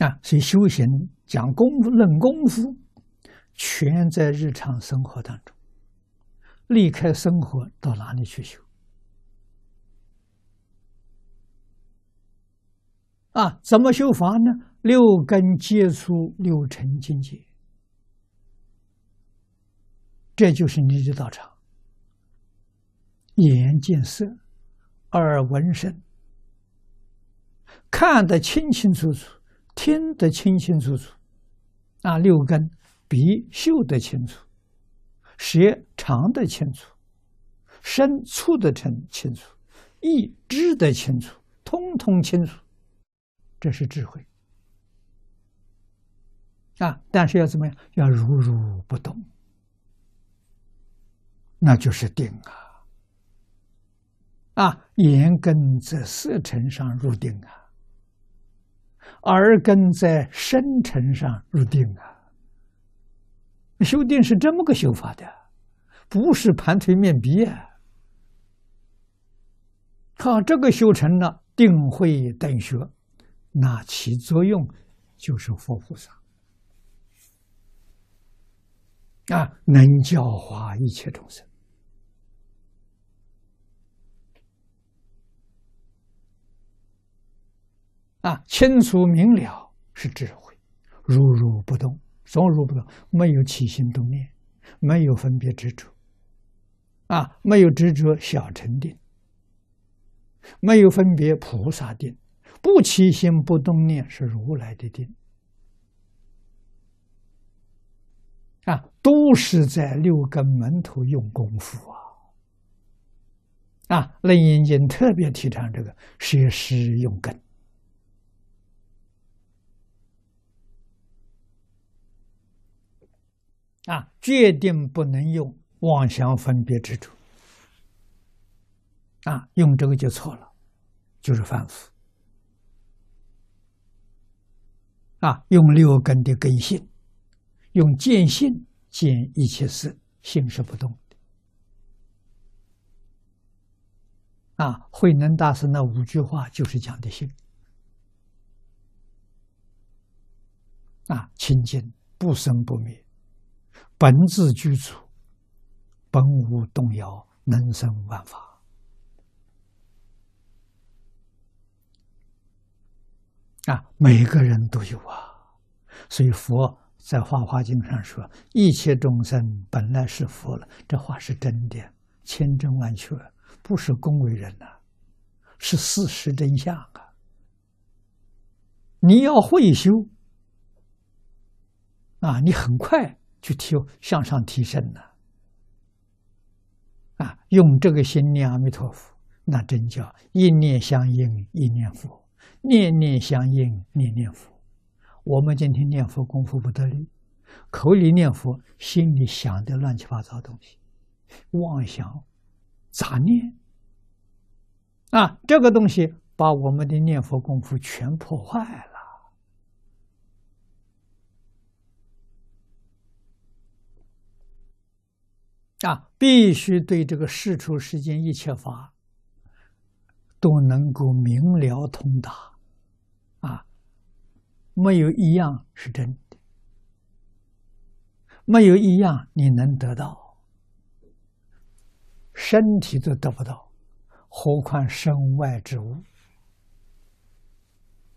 啊，所以修行讲功夫论功夫，全在日常生活当中。离开生活到哪里去修？啊，怎么修法呢？六根接触六尘境界，这就是你的道场。眼见色，耳闻声，看得清清楚楚。听得清清楚楚，啊，六根鼻嗅得清楚，舌尝得清楚，身触得清清楚，意知得清楚，通通清楚，这是智慧啊！但是要怎么样？要如如不动，那就是定啊！啊，言根在色尘上入定啊！耳根在深沉上入定啊！修定是这么个修法的，不是盘腿面壁啊！靠这个修成了定慧等学，那起作用就是佛菩萨啊，能教化一切众生。啊，清楚明了是智慧，如如不动，什么如不动？没有起心动念，没有分别执着，啊，没有执着小乘定，没有分别菩萨定，不起心不动念是如来的定，啊，都是在六根门头用功夫啊，啊，楞严经特别提倡这个学识用根。啊，决定不能用妄想分别之主。啊，用这个就错了，就是反复。啊，用六根的根性，用见性见一切事，性是不动的。啊，慧能大师那五句话就是讲的性。啊，清净不生不灭。本自具足，本无动摇，能生万法。啊，每个人都有啊，所以佛在《法华经》上说：“一切众生本来是佛了。”这话是真的，千真万确，不是恭维人呐，是事实真相啊。你要会修啊，你很快。去提向上提升呢，啊，用这个心念阿弥陀佛，那真叫一念相应一念佛，念念相应念念佛。我们今天念佛功夫不得力，口里念佛，心里想的乱七八糟东西，妄想、杂念，啊，这个东西把我们的念佛功夫全破坏了。啊，必须对这个世出世间一切法都能够明了通达，啊，没有一样是真的，没有一样你能得到，身体都得不到，何况身外之物？